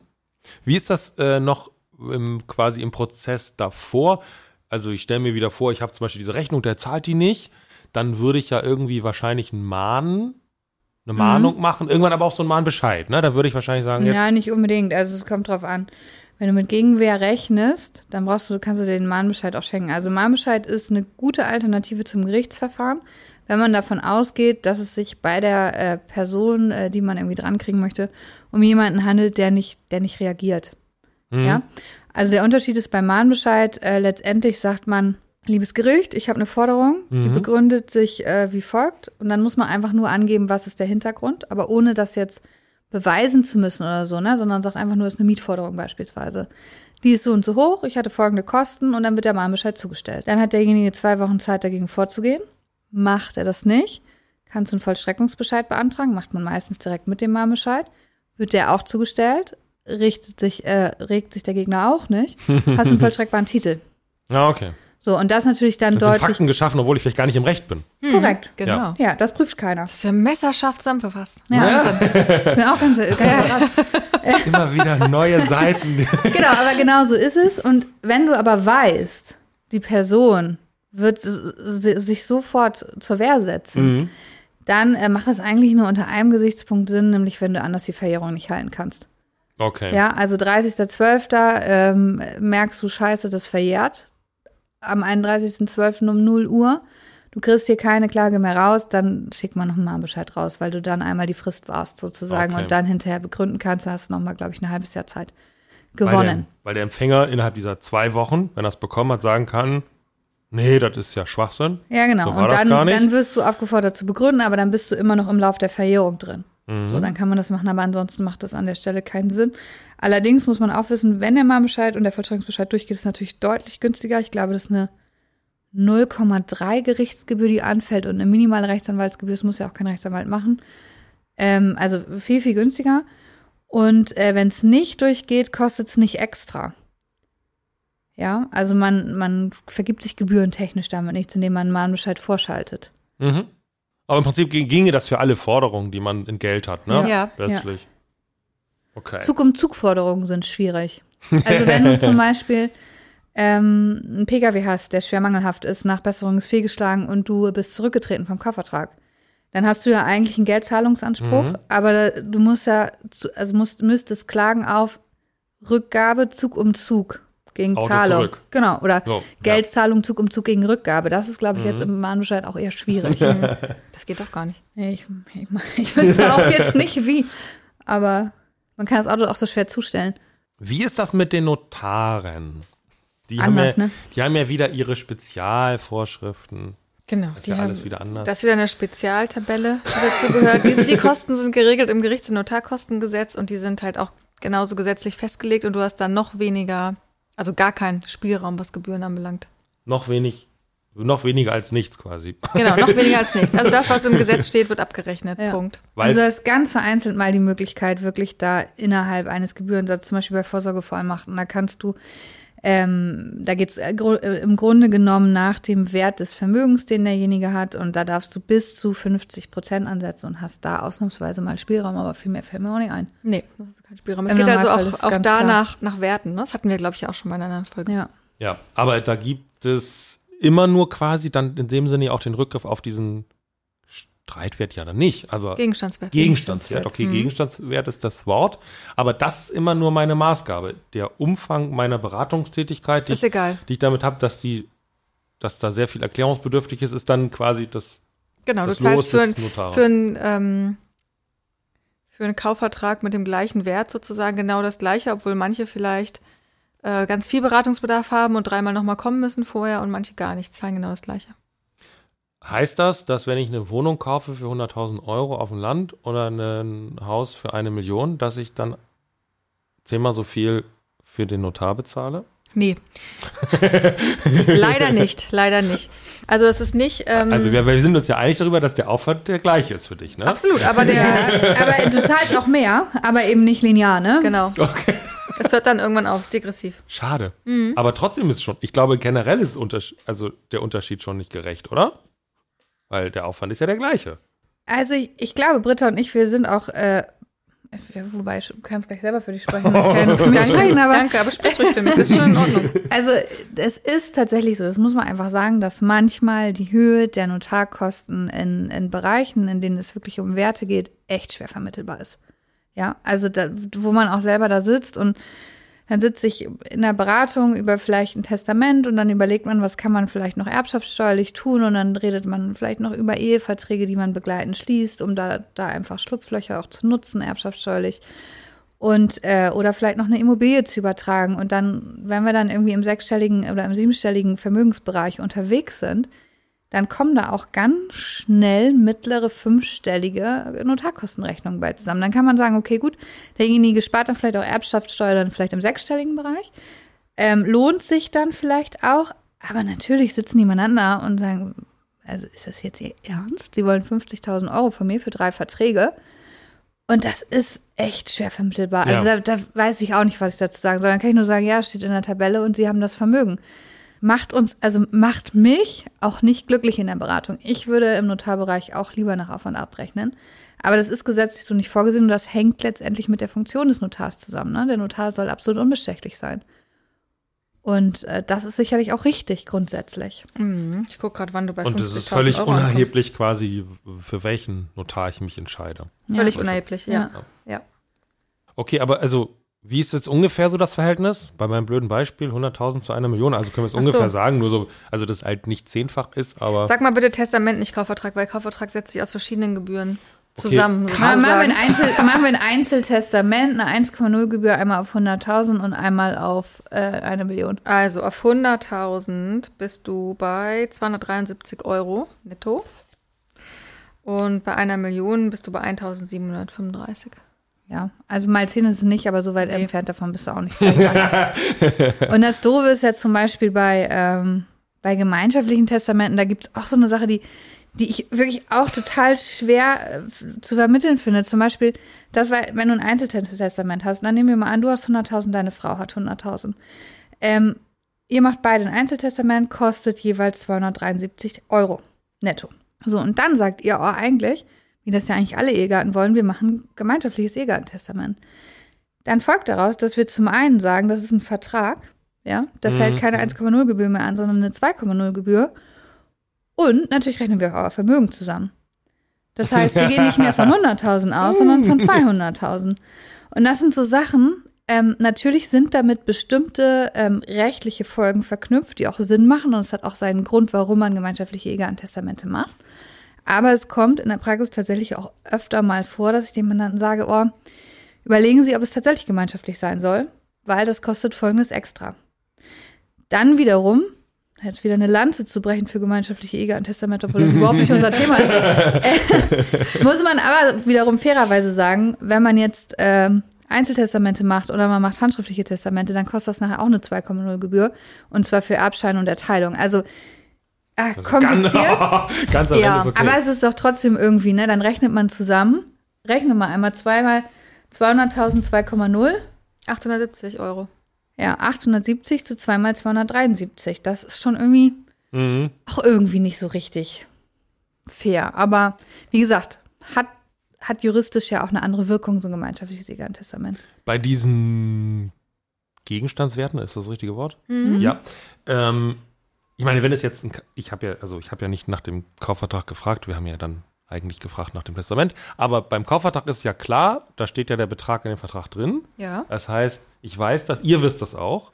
Wie ist das äh, noch im, quasi im Prozess davor? Also ich stelle mir wieder vor, ich habe zum Beispiel diese Rechnung, der zahlt die nicht. Dann würde ich ja irgendwie wahrscheinlich einen Mahnen, eine Mahnung machen. Irgendwann aber auch so einen Mahnbescheid. Ne? Da würde ich wahrscheinlich sagen, jetzt, Ja, nicht unbedingt. Also es kommt drauf an. Wenn du mit Gegenwehr rechnest, dann brauchst du, kannst du dir den Mahnbescheid auch schenken. Also Mahnbescheid ist eine gute Alternative zum Gerichtsverfahren, wenn man davon ausgeht, dass es sich bei der äh, Person, äh, die man irgendwie drankriegen möchte, um jemanden handelt, der nicht, der nicht reagiert. Mhm. Ja. Also der Unterschied ist beim Mahnbescheid, äh, letztendlich sagt man, liebes Gericht, ich habe eine Forderung, die Mhm. begründet sich äh, wie folgt. Und dann muss man einfach nur angeben, was ist der Hintergrund, aber ohne das jetzt beweisen zu müssen oder so, ne? Sondern sagt einfach nur, es ist eine Mietforderung beispielsweise. Die ist so und so hoch, ich hatte folgende Kosten und dann wird der Mahnbescheid zugestellt. Dann hat derjenige zwei Wochen Zeit, dagegen vorzugehen. Macht er das nicht, kannst du einen Vollstreckungsbescheid beantragen, macht man meistens direkt mit dem Mahnbescheid. Wird der auch zugestellt, richtet sich, äh, regt sich der Gegner auch nicht, hast du einen vollstreckbaren Titel. Ja, okay. So, und das natürlich dann Das sind deutlich Fakten geschaffen, obwohl ich vielleicht gar nicht im Recht bin. korrekt. Genau. Ja. Ja, das prüft keiner. Das ist ja messerscharf zusammenverfasst. Ja, Ich bin auch ganz, ganz überrascht. Immer wieder neue Seiten. Genau, aber genau so ist es. Und wenn du aber weißt, die Person wird sich sofort zur Wehr setzen, Mhm. dann äh, macht das eigentlich nur unter einem Gesichtspunkt Sinn, nämlich wenn du anders die Verjährung nicht halten kannst. Okay. Ja, also 30.12. Ähm, merkst du, scheiße, das verjährt. Am 31.12. um 0 Uhr. Du kriegst hier keine Klage mehr raus, dann schickt man nochmal einen Bescheid raus, weil du dann einmal die Frist warst sozusagen Okay. und dann hinterher begründen kannst, da hast du nochmal, glaube ich, ein halbes Jahr Zeit Weil gewonnen. der, weil der Empfänger innerhalb dieser zwei Wochen, wenn er es bekommen hat, sagen kann, nee, das ist ja Schwachsinn. Ja, genau. So und dann, dann wirst du aufgefordert zu begründen, aber dann bist du immer noch im Lauf der Verjährung drin. Mhm. So, dann kann man das machen, aber ansonsten macht das an der Stelle keinen Sinn. Allerdings muss man auch wissen, wenn der Mahnbescheid und der Vollstreckungsbescheid durchgeht, ist es natürlich deutlich günstiger. Ich glaube, das ist eine 0,3 Gerichtsgebühr, die anfällt und eine minimale Rechtsanwaltsgebühr. Das muss ja auch kein Rechtsanwalt machen. Ähm, also viel, viel günstiger. Und äh, wenn es nicht durchgeht, kostet es nicht extra. Ja, also man, man vergibt sich gebührentechnisch damit nichts, indem man einen Mahnbescheid vorschaltet. Mhm. Aber im Prinzip ging- ginge das für alle Forderungen, die man in Geld hat, ne? Ja. Letztlich. Okay. Zug um Zug-Forderungen sind schwierig. Also wenn du zum Beispiel ähm, einen Pkw hast, der schwer mangelhaft ist, nach Besserung ist fehlgeschlagen und du bist zurückgetreten vom Kaufvertrag, dann hast du ja eigentlich einen Geldzahlungsanspruch, Mhm. aber da, du musst ja, zu, also musst, müsstest klagen auf Rückgabe Zug um Zug gegen Auto Zahlung. zurück. Genau, oder So, Geldzahlung Zug um Zug gegen Rückgabe. Das ist, glaube ich, jetzt im Mahnbescheid auch eher schwierig. Das geht doch gar nicht. Nee, Ich, ich, ich wüsste auch jetzt nicht wie, aber man kann das Auto auch so schwer zustellen. Wie ist das mit den Notaren? Die, Anders, haben ja, ne? die haben ja wieder ihre Spezialvorschriften. Genau. Das ist ja alles wieder anders. Das ist wieder eine Spezialtabelle, die dazu gehört. Die, die Kosten sind geregelt im Gerichts- und Notarkostengesetz und die sind halt auch genauso gesetzlich festgelegt und du hast dann noch weniger, also gar keinen Spielraum, was Gebühren anbelangt. Noch wenig, noch weniger als nichts quasi. Genau, noch weniger als nichts. Also das, was im Gesetz steht, wird abgerechnet. Ja. Punkt. Weil also du hast ganz vereinzelt mal die Möglichkeit, wirklich da innerhalb eines Gebührensatzes, zum Beispiel bei Vorsorgevollmachten, da kannst du, ähm, da geht es äh, äh, im Grunde genommen nach dem Wert des Vermögens, den derjenige hat, und da darfst du bis zu 50 Prozent ansetzen und hast da ausnahmsweise mal Spielraum, aber viel mehr fällt mir auch nicht ein. Nee, das ist kein Spielraum. Es Im geht also auch, auch da nach, nach Werten. Ne? Das hatten wir, glaube ich, auch schon mal in einer anderen Folge. Ja. ja, aber da gibt es immer nur quasi dann in dem Sinne auch den Rückgriff auf diesen Streitwert ja dann nicht, aber Gegenstandswert. Gegenstandswert. Okay, Mhm. Gegenstandswert ist das Wort, aber das ist immer nur meine Maßgabe. Der Umfang meiner Beratungstätigkeit, die, Ist ich, egal. die ich damit habe, dass die, dass da sehr viel erklärungsbedürftig ist, ist dann quasi das Genau, Das du zahlst für, ein, für, ein, ähm, für einen Kaufvertrag mit dem gleichen Wert sozusagen genau das gleiche, obwohl manche vielleicht äh, ganz viel Beratungsbedarf haben und dreimal nochmal kommen müssen vorher und manche gar nicht, zahlen genau das gleiche. Heißt das, dass wenn ich eine Wohnung kaufe für 100.000 Euro auf dem Land oder ein Haus für eine Million, dass ich dann zehnmal so viel für den Notar bezahle? Nee. leider nicht, leider nicht. Also es ist nicht. Ähm, Also wir, wir sind uns ja einig darüber, dass der Aufwand der gleiche ist für dich, ne? absolut, aber der. Aber du zahlst auch mehr, aber eben nicht linear, ne? genau. Okay. Es hört dann irgendwann auf, ist degressiv. Schade. Mhm. Aber trotzdem ist schon, ich glaube, generell ist Unterschied, also der Unterschied schon nicht gerecht, oder? Weil der Aufwand ist ja der gleiche. Also ich, ich glaube, Britta und ich, wir sind auch, äh, wobei, ich kann es gleich selber für dich sprechen. Ich kann für mich sprechen, aber Danke, aber sprich ruhig für mich, das ist schon in Ordnung. Also es ist tatsächlich so, das muss man einfach sagen, dass manchmal die Höhe der Notarkosten in, in Bereichen, in denen es wirklich um Werte geht, echt schwer vermittelbar ist. Ja, also da, wo man auch selber da sitzt und dann sitze ich in der Beratung über vielleicht ein Testament und dann überlegt man, was kann man vielleicht noch erbschaftssteuerlich tun und dann redet man vielleicht noch über Eheverträge, die man begleitend schließt, um da, da einfach Schlupflöcher auch zu nutzen, erbschaftssteuerlich und äh, oder vielleicht noch eine Immobilie zu übertragen. Und dann, wenn wir dann irgendwie im sechsstelligen oder im siebenstelligen Vermögensbereich unterwegs sind, dann kommen da auch ganz schnell mittlere fünfstellige Notarkostenrechnungen bei zusammen. Dann kann man sagen, okay, gut, derjenige spart dann vielleicht auch Erbschaftssteuer dann vielleicht im sechsstelligen Bereich. Ähm, lohnt sich dann vielleicht auch, aber natürlich sitzen die miteinander und sagen, also ist das jetzt Ihr Ernst? Sie wollen 50.000 Euro von mir für drei Verträge? Und das ist echt schwer vermittelbar. Also Ja. da, da weiß ich auch nicht, was ich dazu sagen soll. Dann kann ich nur sagen, ja, steht in der Tabelle und Sie haben das Vermögen. Macht uns, also macht mich auch nicht glücklich in der Beratung. Ich würde im Notarbereich auch lieber nach Auf- und Abrechnen. Aber das ist gesetzlich so nicht vorgesehen und das hängt letztendlich mit der Funktion des Notars zusammen. Ne? Der Notar soll absolut unbestechlich sein. Und äh, das ist sicherlich auch richtig grundsätzlich. Mhm. Ich gucke gerade, wann du bei 50.000 Und es ist völlig Euro unerheblich quasi, für welchen Notar ich mich entscheide. ankommst. Völlig Ja. unerheblich, ja. Ja. ja. Okay, aber also, wie ist jetzt ungefähr so das Verhältnis? Bei meinem blöden Beispiel 100.000 zu einer Million. Also können wir es so. ungefähr sagen, nur so, also das halt nicht zehnfach ist, aber Sag mal bitte Testament, nicht Kaufvertrag, weil Kaufvertrag setzt sich aus verschiedenen Gebühren Okay. zusammen. Machen wir, ein. Einzel, machen wir ein Einzeltestament, eine 1,0 Gebühr einmal auf 100.000 und einmal auf äh, eine Million. Also auf 100.000 bist du bei 273 Euro netto. Und bei einer Million bist du bei 1.735. Ja, also mal 10 ist es nicht, aber so weit Nee. entfernt davon bist du auch nicht. und das Doofe ist ja zum Beispiel bei, ähm, bei gemeinschaftlichen Testamenten, da gibt es auch so eine Sache, die, die ich wirklich auch total schwer äh, zu vermitteln finde. Zum Beispiel, das war, wenn du ein Einzeltestament hast, dann nehmen wir mal an, du hast 100.000, deine Frau hat 100.000. Ähm, ihr macht beide ein Einzeltestament, kostet jeweils 273 Euro netto. So, und dann sagt ihr, oh, eigentlich, wie das ja eigentlich alle Ehegatten wollen, wir machen ein gemeinschaftliches Ehegattentestament. Dann folgt daraus, dass wir zum einen sagen, das ist ein Vertrag, ja, da Mhm. fällt keine 1,0 Gebühr mehr an, sondern eine 2,0 Gebühr. Und natürlich rechnen wir auch euer Vermögen zusammen. Das heißt, wir gehen nicht mehr von 100.000 aus, sondern von 200.000. Und das sind so Sachen, ähm, natürlich sind damit bestimmte ähm, rechtliche Folgen verknüpft, die auch Sinn machen. Und es hat auch seinen Grund, warum man gemeinschaftliche Ehegattentestamente macht. Aber es kommt in der Praxis tatsächlich auch öfter mal vor, dass ich dem Mandanten sage, oh, überlegen Sie, ob es tatsächlich gemeinschaftlich sein soll, weil das kostet folgendes extra. Dann wiederum, jetzt wieder eine Lanze zu brechen für gemeinschaftliche Ehegattentestamente, obwohl das überhaupt nicht unser Thema ist, äh, muss man aber wiederum fairerweise sagen, wenn man jetzt ähm, Einzeltestamente macht oder man macht handschriftliche Testamente, dann kostet das nachher auch eine 2,0 Gebühr und zwar für Erbschein und Erteilung. Also ah, kompliziert. Ganz, ganz am Ende Ja, ist okay. aber es ist doch trotzdem irgendwie, ne? Dann rechnet man zusammen. Rechne mal einmal zweimal 200.000 2,0. 870 Euro. Ja, 870 zu zweimal 273. Das ist schon irgendwie mhm. auch irgendwie nicht so richtig fair. Aber wie gesagt, hat, hat juristisch ja auch eine andere Wirkung, so ein gemeinschaftliches Ehegattentestament. Bei diesen Gegenstandswerten, ist das das richtige Wort? Mhm. Ja. Ähm, ich meine, wenn es jetzt ein, ich habe ja, also ich habe ja nicht nach dem Kaufvertrag gefragt, wir haben ja dann eigentlich gefragt nach dem Testament. Aber beim Kaufvertrag ist ja klar, da steht ja der Betrag in dem Vertrag drin. Ja. Das heißt, ich weiß das, ihr wisst das auch.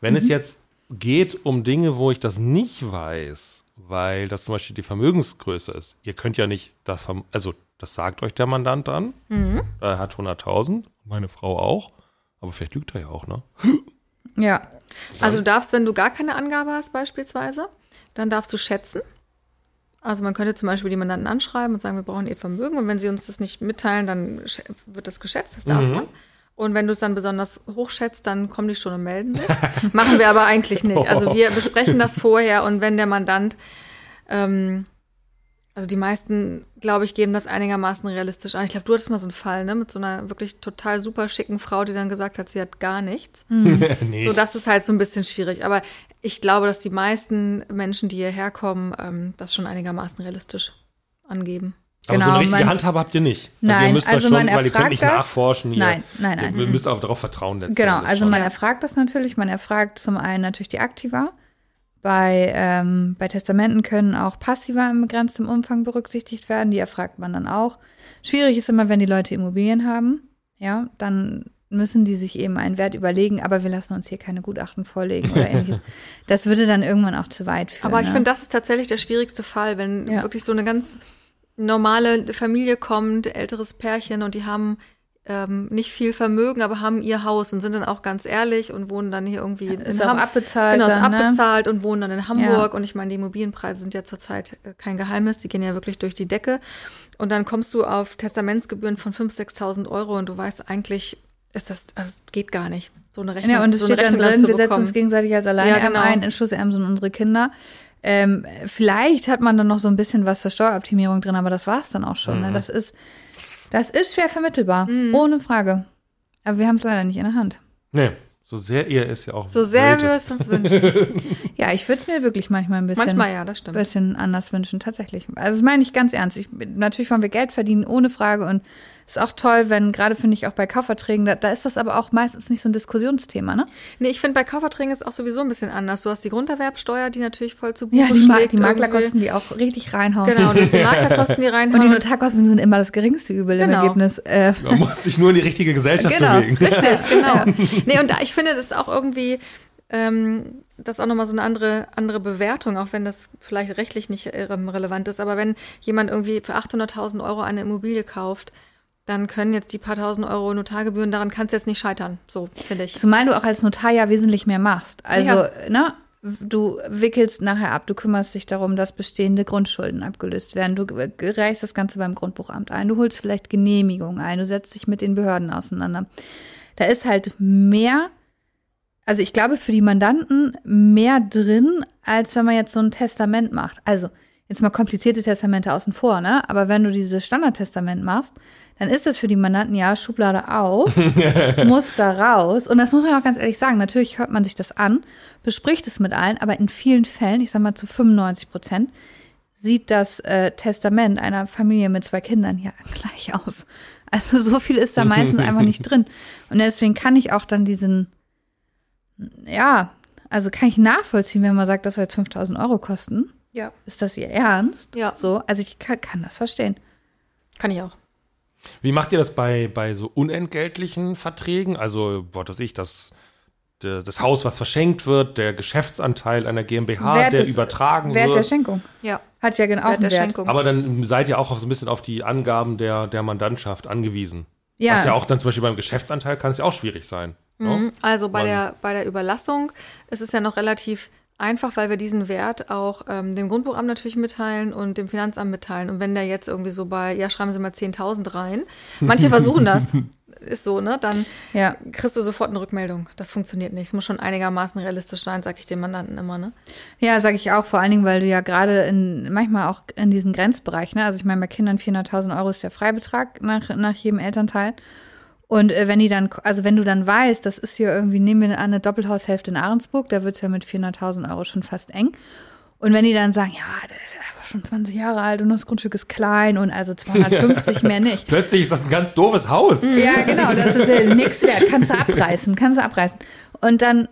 Wenn es jetzt geht um Dinge, wo ich das nicht weiß, weil das zum Beispiel die Vermögensgröße ist, ihr könnt ja nicht das, Verm- also das sagt euch der Mandant dann, er hat 100.000, meine Frau auch, aber vielleicht lügt er ja auch, ne? Ja. Also du darfst, wenn du gar keine Angabe hast beispielsweise, dann darfst du schätzen. Also man könnte zum Beispiel die Mandanten anschreiben und sagen, wir brauchen ihr Vermögen und wenn sie uns das nicht mitteilen, dann wird das geschätzt, das darf man. Und wenn du es dann besonders hoch schätzt, dann kommen die schon und melden sich. Machen wir aber eigentlich nicht. Also wir besprechen das vorher und wenn der Mandant, ähm, also die meisten, glaube ich, geben das einigermaßen realistisch an. Ich glaube, du hattest mal so einen Fall, ne, mit so einer wirklich total super schicken Frau, die dann gesagt hat, sie hat gar nichts. nee. So, das ist halt so ein bisschen schwierig. Aber ich glaube, dass die meisten Menschen, die hierher kommen, ähm, das schon einigermaßen realistisch angeben. aber so genau, eine richtige man- Handhabe habt ihr nicht. Nein, also ihr müsst also das schon, man weil ihr könnt nicht das. nachforschen. Ihr, Nein, nein, nein. Ihr müsst auch darauf vertrauen. Genau, also schon. man erfragt das natürlich. Man erfragt zum einen natürlich die Aktiva. Bei, ähm, bei Testamenten können auch Passiva in begrenztem Umfang berücksichtigt werden. Die erfragt man dann auch. Schwierig ist immer, wenn die Leute Immobilien haben. Ja, dann müssen die sich eben einen Wert überlegen, aber wir lassen uns hier keine Gutachten vorlegen oder ähnliches. Das würde dann irgendwann auch zu weit führen. Aber ich ne? finde, das ist tatsächlich der schwierigste Fall, wenn Ja. wirklich so eine ganz normale Familie kommt, älteres Pärchen und die haben ähm, nicht viel Vermögen, aber haben ihr Haus und sind dann auch ganz ehrlich und wohnen dann hier irgendwie ist in auch Ham- abbezahlt. Genau, ist dann, ne? abbezahlt und wohnen dann in Hamburg. Und ich meine, die Immobilienpreise sind ja zurzeit äh, kein Geheimnis, die gehen ja wirklich durch die Decke. Und dann kommst du auf Testamentsgebühren von 5.000, 6.000 Euro und du weißt eigentlich, ist das, also es geht gar nicht, so eine Rechnung, Ja, und es so steht dann drin, wir setzen uns gegenseitig als Alleinerben Ja, genau. ein, in Schlusserben sind unsere Kinder. Ähm, vielleicht hat man dann noch so ein bisschen was zur Steueroptimierung drin, aber das war es dann auch schon. Mhm. Ne? Das ist, das ist schwer vermittelbar, Mhm. ohne Frage. Aber wir haben es leider nicht in der Hand. Nee, so sehr ihr es ja auch So sehr wir es uns wünschen. Ja, ich würde es mir wirklich manchmal ein bisschen, Manchmal ja, das stimmt. bisschen anders wünschen, tatsächlich. Also das meine ich ganz ernst. Ich, natürlich wollen wir Geld verdienen, ohne Frage. Und ist auch toll, wenn, gerade finde ich auch bei Kaufverträgen, da, da ist das aber auch meistens nicht so ein Diskussionsthema, ne? Nee, ich finde, bei Kaufverträgen ist auch sowieso ein bisschen anders. Du hast die Grunderwerbsteuer, die natürlich voll zu Buche Ja, die, schlägt die Maklerkosten, die auch richtig reinhauen. Genau, du hast die Maklerkosten, die reinhauen. Und die Notarkosten sind immer das geringste Übel im Genau. Ergebnis. Äh, Man muss sich nur in die richtige Gesellschaft Genau. bewegen. Richtig, genau. Nee, und da, ich finde das auch irgendwie, ähm, das ist auch nochmal so eine andere, andere Bewertung, auch wenn das vielleicht rechtlich nicht ähm, relevant ist. Aber wenn jemand irgendwie für 800.000 Euro eine Immobilie kauft, dann können jetzt die paar tausend Euro Notargebühren, daran kannst du jetzt nicht scheitern. So, finde ich. zumal du auch als Notar ja wesentlich mehr machst. Also, Ja. ne? Du wickelst nachher ab, du kümmerst dich darum, dass bestehende Grundschulden abgelöst werden. Du reichst das Ganze beim Grundbuchamt ein, du holst vielleicht Genehmigungen ein, du setzt dich mit den Behörden auseinander. Da ist halt mehr, also ich glaube für die Mandanten mehr drin, als wenn man jetzt so ein Testament macht. Also jetzt mal komplizierte Testamente außen vor, ne? Aber wenn du dieses Standardtestament machst, dann ist das für die Mandanten ja Schublade auf, muss da raus. Und das muss man auch ganz ehrlich sagen. Natürlich hört man sich das an, bespricht es mit allen, aber in vielen Fällen, ich sag mal zu 95 Prozent, sieht das äh, Testament einer Familie mit zwei Kindern ja gleich aus. Also so viel ist da meistens einfach nicht drin. Und deswegen kann ich auch dann diesen, ja, also kann ich nachvollziehen, wenn man sagt, das soll jetzt 5000 Euro kosten. Ja. Ist das ihr Ernst? Ja. So, also ich kann, kann das verstehen. Kann ich auch. Wie macht ihr das bei, bei so unentgeltlichen Verträgen? Also, was weiß ich, das, der- das Haus, was verschenkt wird, der Geschäftsanteil einer GmbH, Wert der des- übertragen Wert der wird. Schenkung. Ja. Hat ja genau Wert der Wert. Schenkung. Aber dann seid ihr auch auf, so ein bisschen auf die Angaben der, der Mandantschaft angewiesen. Ja. Was ja auch dann zum Beispiel beim Geschäftsanteil kann es ja auch schwierig sein. ne? Mhm. Also bei Man- der, bei der Überlassung ist es ja noch relativ einfach, weil wir diesen Wert auch ähm, dem Grundbuchamt natürlich mitteilen und dem Finanzamt mitteilen. Und wenn der jetzt irgendwie so bei, ja, schreiben Sie mal 10.000 rein. Manche versuchen das. Ist so, ne? Dann Ja. kriegst du sofort eine Rückmeldung. Das funktioniert nicht. Es muss schon einigermaßen realistisch sein, sag ich dem Mandanten immer, ne? Ja, sage ich auch, vor allen Dingen, weil du ja gerade in, manchmal auch in diesem Grenzbereich, ne, also ich meine, bei Kindern 400.000 Euro ist der Freibetrag nach, nach jedem Elternteil. Und äh, wenn die dann, also wenn du dann weißt, das ist hier irgendwie, nehmen wir an, eine Doppelhaushälfte in Ahrensburg, da wird's ja mit 400.000 Euro schon fast eng. Und wenn die dann sagen, ja, der ist ja aber schon 20 Jahre alt und das Grundstück ist klein und also 250 mehr nicht. Plötzlich ist das ein ganz doofes Haus. Ja, genau, das ist ja nichts wert. Kannst du abreißen, kannst du abreißen. Und dann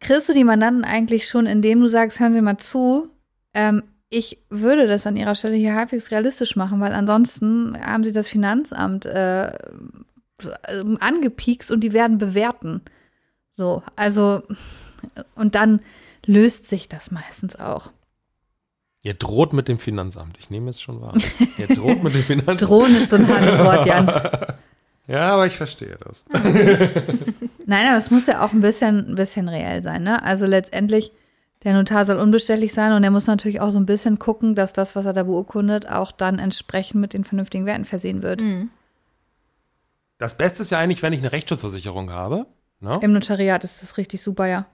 kriegst du die Mandanten eigentlich schon, indem du sagst, hören Sie mal zu, ähm, ich würde das an ihrer Stelle hier halbwegs realistisch machen, weil ansonsten haben sie das Finanzamt äh, angepiekst und die werden bewerten. So, also, und dann löst sich das meistens auch. Ihr droht mit dem Finanzamt. Ich nehme es schon wahr. Ihr droht mit dem Finanzamt. Drohen ist so ein hartes Wort, Jan. Ja, aber ich verstehe das. Nein, aber es muss ja auch ein bisschen, ein bisschen reell sein, ne? Also letztendlich, der Notar soll unbestechlich sein und er muss natürlich auch so ein bisschen gucken, dass das, was er da beurkundet, auch dann entsprechend mit den vernünftigen Werten versehen wird. Mhm. Das Beste ist ja eigentlich, wenn ich eine Rechtsschutzversicherung habe. Ne? Im Notariat ist das richtig super, ja.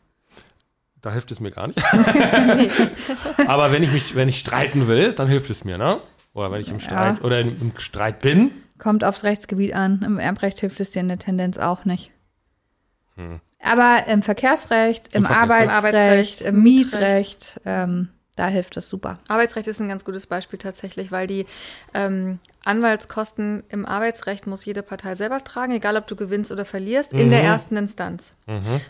Da hilft es mir gar nicht. Aber wenn ich mich, wenn ich streiten will, dann hilft es mir, ne? Oder wenn ich im Streit oder im, im Streit bin. Kommt aufs Rechtsgebiet an. Im Erbrecht hilft es dir in der Tendenz auch nicht. Aber im Verkehrsrecht, im, Im Verkehrsrecht. Arbeitsrecht, im Mietrecht, ähm, da hilft das super. Arbeitsrecht ist ein ganz gutes Beispiel tatsächlich, weil die ähm, Anwaltskosten im Arbeitsrecht muss jede Partei selber tragen, egal ob du gewinnst oder verlierst, in der ersten Instanz.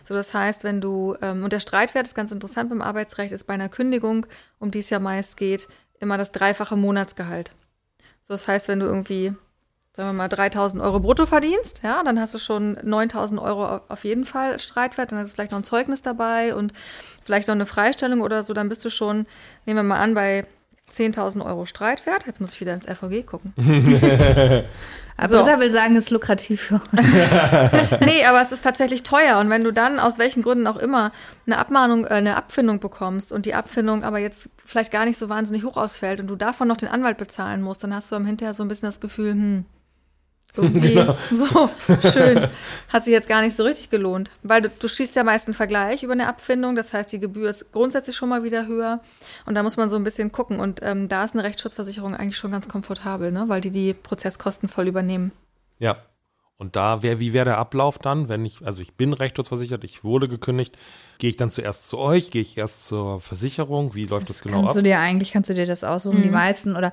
So, das heißt, wenn du, ähm, und der Streitwert ist ganz interessant beim Arbeitsrecht, ist bei einer Kündigung, um die es ja meist geht, immer das dreifache Monatsgehalt. So, das heißt, wenn du irgendwie, sagen wir mal, 3000 Euro brutto verdienst, ja, dann hast du schon 9000 Euro auf jeden Fall Streitwert, dann hast du vielleicht noch ein Zeugnis dabei und vielleicht noch eine Freistellung oder so, dann bist du schon, nehmen wir mal an, bei 10.000 Euro Streitwert. Jetzt muss ich wieder ins FVG gucken. Aber So. Britta will sagen, es ist lukrativ für uns. nee, aber es ist tatsächlich teuer. Und wenn du dann aus welchen Gründen auch immer eine Abmahnung, äh, eine Abfindung bekommst und die Abfindung aber jetzt vielleicht gar nicht so wahnsinnig hoch ausfällt und du davon noch den Anwalt bezahlen musst, dann hast du am Hinterher so ein bisschen das Gefühl, hm, irgendwie so schön, hat sich jetzt gar nicht so richtig gelohnt. Weil du, du schießt ja meist einen Vergleich über eine Abfindung, das heißt, die Gebühr ist grundsätzlich schon mal wieder höher und da muss man so ein bisschen gucken. Und ähm, da ist eine Rechtsschutzversicherung eigentlich schon ganz komfortabel, ne? weil die die Prozesskosten voll übernehmen. Ja. Und da wäre, wie wäre der Ablauf dann, wenn ich, also ich bin rechtsschutzversichert, ich wurde gekündigt, gehe ich dann zuerst zu euch, gehe ich erst zur Versicherung, wie läuft das, Das genau kannst ab? du dir eigentlich, kannst du dir das aussuchen, die meisten oder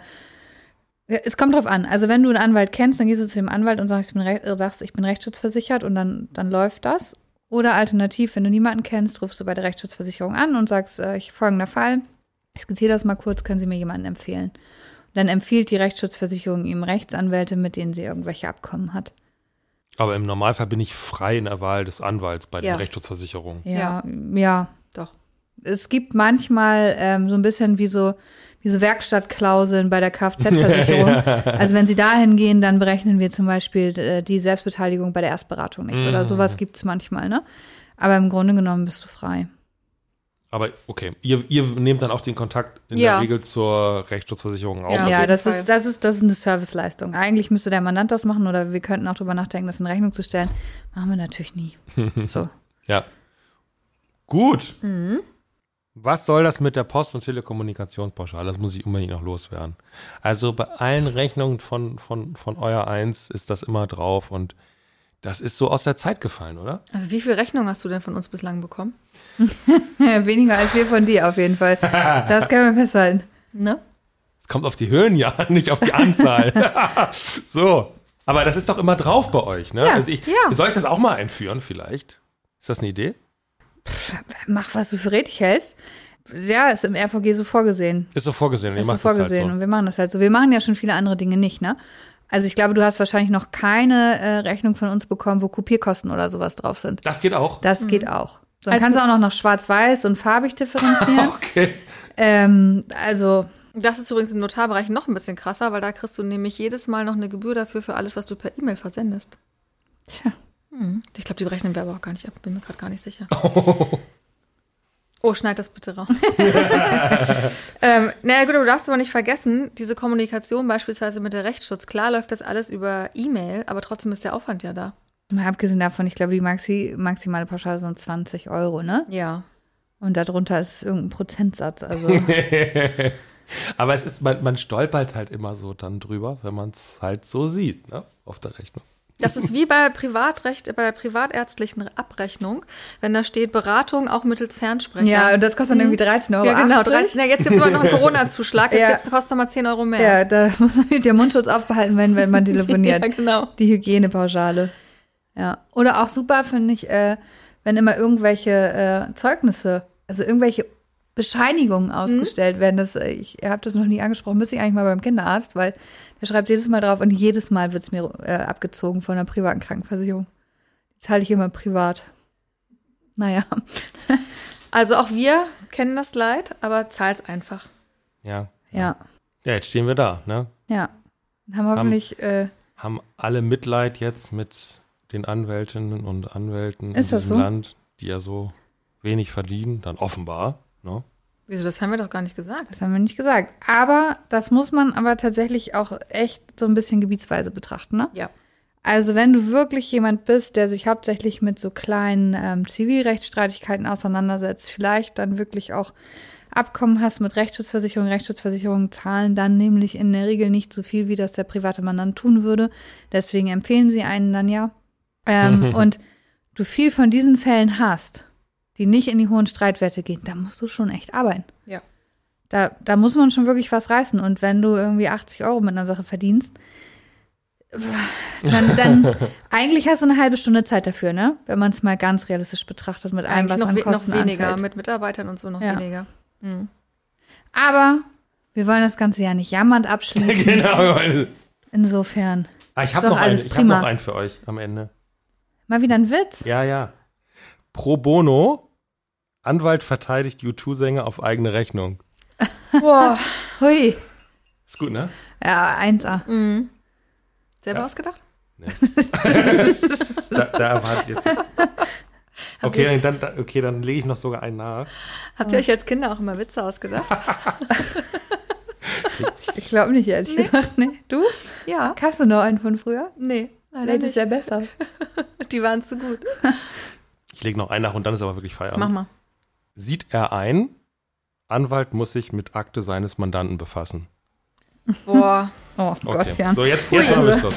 es kommt drauf an. Also wenn du einen Anwalt kennst, dann gehst du zu dem Anwalt und sagst, ich bin, Re- sagst, ich bin rechtsschutzversichert und dann, dann läuft das. Oder alternativ, wenn du niemanden kennst, rufst du bei der Rechtsschutzversicherung an und sagst, äh, ich folgender Fall, ich skizziere das mal kurz, können Sie mir jemanden empfehlen? Und dann empfiehlt die Rechtsschutzversicherung ihm Rechtsanwälte, mit denen sie irgendwelche Abkommen hat. Aber im Normalfall bin ich frei in der Wahl des Anwalts bei Ja. den Rechtsschutzversicherungen. Ja, ja. Doch. Es gibt manchmal ähm, so ein bisschen wie so, wie so Werkstattklauseln bei der Kfz-Versicherung. Also wenn Sie dahin gehen, dann berechnen wir zum Beispiel äh, die Selbstbeteiligung bei der Erstberatung nicht. Oder sowas gibt es manchmal, ne? Aber im Grunde genommen bist du frei. Aber okay, ihr, ihr nehmt dann auch den Kontakt in Ja. der Regel zur Rechtsschutzversicherung auf. Ja. Ja, das Fall. ist, das, ist, das ist eine Serviceleistung. Eigentlich müsste der Mandant das machen oder wir könnten auch drüber nachdenken, das in Rechnung zu stellen. Machen wir natürlich nie. So. Ja. Gut. Mhm. Was soll das mit der Post- und Telekommunikationspauschale? Das muss ich unbedingt noch loswerden. Also bei allen Rechnungen von, von, von euer Eins ist das immer drauf und das ist so aus der Zeit gefallen, oder? Also wie viel Rechnung hast du denn von uns bislang bekommen? Weniger als wir von dir auf jeden Fall. Das können wir festhalten. Ne? Es kommt auf die Höhen, ja, nicht auf die Anzahl. so. Aber das ist doch immer drauf bei euch, ne? Ja, also ich, ja. Soll ich das auch mal einführen vielleicht? Ist das eine Idee? Mach, was du für richtig hältst. Ja, ist im RVG so vorgesehen. Ist so vorgesehen. ihr Ist so vorgesehen halt und wir machen das halt so. Wir machen ja schon viele andere Dinge nicht, ne? Also ich glaube, du hast wahrscheinlich noch keine äh, Rechnung von uns bekommen, wo Kopierkosten oder sowas drauf sind. so. Das geht auch. Das geht auch. So, dann Also- kannst du auch noch nach schwarz-weiß und farbig differenzieren. Okay. ähm, also, Das ist übrigens im Notarbereich noch ein bisschen krasser, weil da kriegst du nämlich jedes Mal noch eine Gebühr dafür für alles, was du per E-Mail versendest. tja. Hm. Ich glaube, die rechnen wir aber auch gar nicht ab. Bin mir gerade gar nicht sicher. Oh, schneid das bitte raus. ähm, naja, gut, aber du darfst aber nicht vergessen, diese Kommunikation beispielsweise mit der Rechtsschutz, klar läuft das alles über E-Mail, aber trotzdem ist der Aufwand ja da. Mal abgesehen davon, ich glaube, die Maxi, maximale Pauschale sind 20 Euro, ne? Ja. Und darunter ist irgendein Prozentsatz. Also, Aber es ist, man, man stolpert halt immer so dann drüber, wenn man es halt so sieht, ne? Auf der Rechnung. Das ist wie bei Privatrecht, bei der privatärztlichen Abrechnung, wenn da steht Beratung auch mittels Fernsprecher. ja, und das kostet dann irgendwie 13 Euro. Ja, genau, 13. Ja, jetzt gibt es aber noch einen Corona-Zuschlag. Jetzt Ja. gibt's, kostet nochmal 10 Euro mehr. Ja, da muss man der Mundschutz aufbehalten werden, wenn man telefoniert. ja, genau. Die Hygienepauschale. Ja. Oder auch super finde ich, äh, wenn immer irgendwelche äh, Zeugnisse, also irgendwelche Bescheinigungen ausgestellt werden. Das, äh, ich habe das noch nie angesprochen, müsste ich eigentlich mal beim Kinderarzt, weil der schreibt jedes Mal drauf und jedes Mal wird es mir äh, abgezogen von einer privaten Krankenversicherung. Die zahle ich immer privat. Naja. Also auch wir kennen das Leid, aber zahl's einfach. Ja. Ja. Ja, jetzt stehen wir da, ne? Ja. Haben hoffentlich. Äh, Haben alle Mitleid jetzt mit den Anwältinnen und Anwälten in diesem so? Land, die ja so wenig verdienen, dann offenbar, ne? Wieso, das haben wir doch gar nicht gesagt. Das haben wir nicht gesagt. Aber das muss man aber tatsächlich auch echt so ein bisschen gebietsweise betrachten, ne? Ja. Also wenn du wirklich jemand bist, der sich hauptsächlich mit so kleinen ähm, Zivilrechtsstreitigkeiten auseinandersetzt, vielleicht dann wirklich auch Abkommen hast mit Rechtsschutzversicherungen, Rechtsschutzversicherungen zahlen dann nämlich in der Regel nicht so viel, wie das der private Mandant tun würde. Deswegen empfehlen sie einen dann ja. Ähm, und du viel von diesen Fällen hast, die nicht in die hohen Streitwerte gehen, da musst du schon echt arbeiten. Ja. Da, da muss man schon wirklich was reißen. Und wenn du irgendwie 80 Euro mit einer Sache verdienst, dann, dann eigentlich hast du eine halbe Stunde Zeit dafür, ne? Wenn man es mal ganz realistisch betrachtet mit allem, Eigentlich was noch, an we noch Kosten weniger, anfällt. mit Mitarbeitern und so noch Ja. weniger. Mhm. Aber wir wollen das Ganze ja nicht jammernd abschließen. genau. Insofern. Ah, ich habe doch noch, einen, ich hab noch einen für euch am Ende. Mal wieder ein Witz. Ja, ja. Pro bono, Anwalt verteidigt U2-Sänger auf eigene Rechnung. Boah. Hui. Ist gut, ne? Ja, 1A. Mhm. Selber Ja. ausgedacht? Da, da erwartet jetzt. Okay, dann, dann, okay, dann lege ich noch sogar einen nach. Habt ihr euch als Kinder auch immer Witze ausgedacht? Ich glaube nicht, ehrlich gesagt. Nee. Du? ja. Hast du noch einen von früher? Nee, leider ist der besser. Die waren zu gut. Ich lege noch einen nach und dann ist aber wirklich Feierabend. Mach mal. Sieht er ein, Anwalt muss sich mit Akte seines Mandanten befassen. Boah. Oh Okay, Gott, ja. so jetzt, jetzt haben wir Schluss.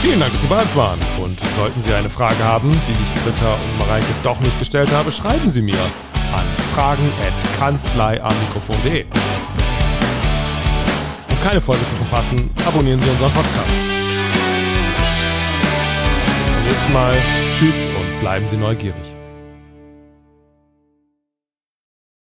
Vielen Dank, dass Sie bei uns waren. Und sollten Sie eine Frage haben, die ich Britta und Mareike doch nicht gestellt habe, schreiben Sie mir an fragen.kanzleiamikrofon.de. Um keine Folge zu verpassen, abonnieren Sie unseren Podcast. Bis zum nächsten Mal. Tschüss und bleiben Sie neugierig.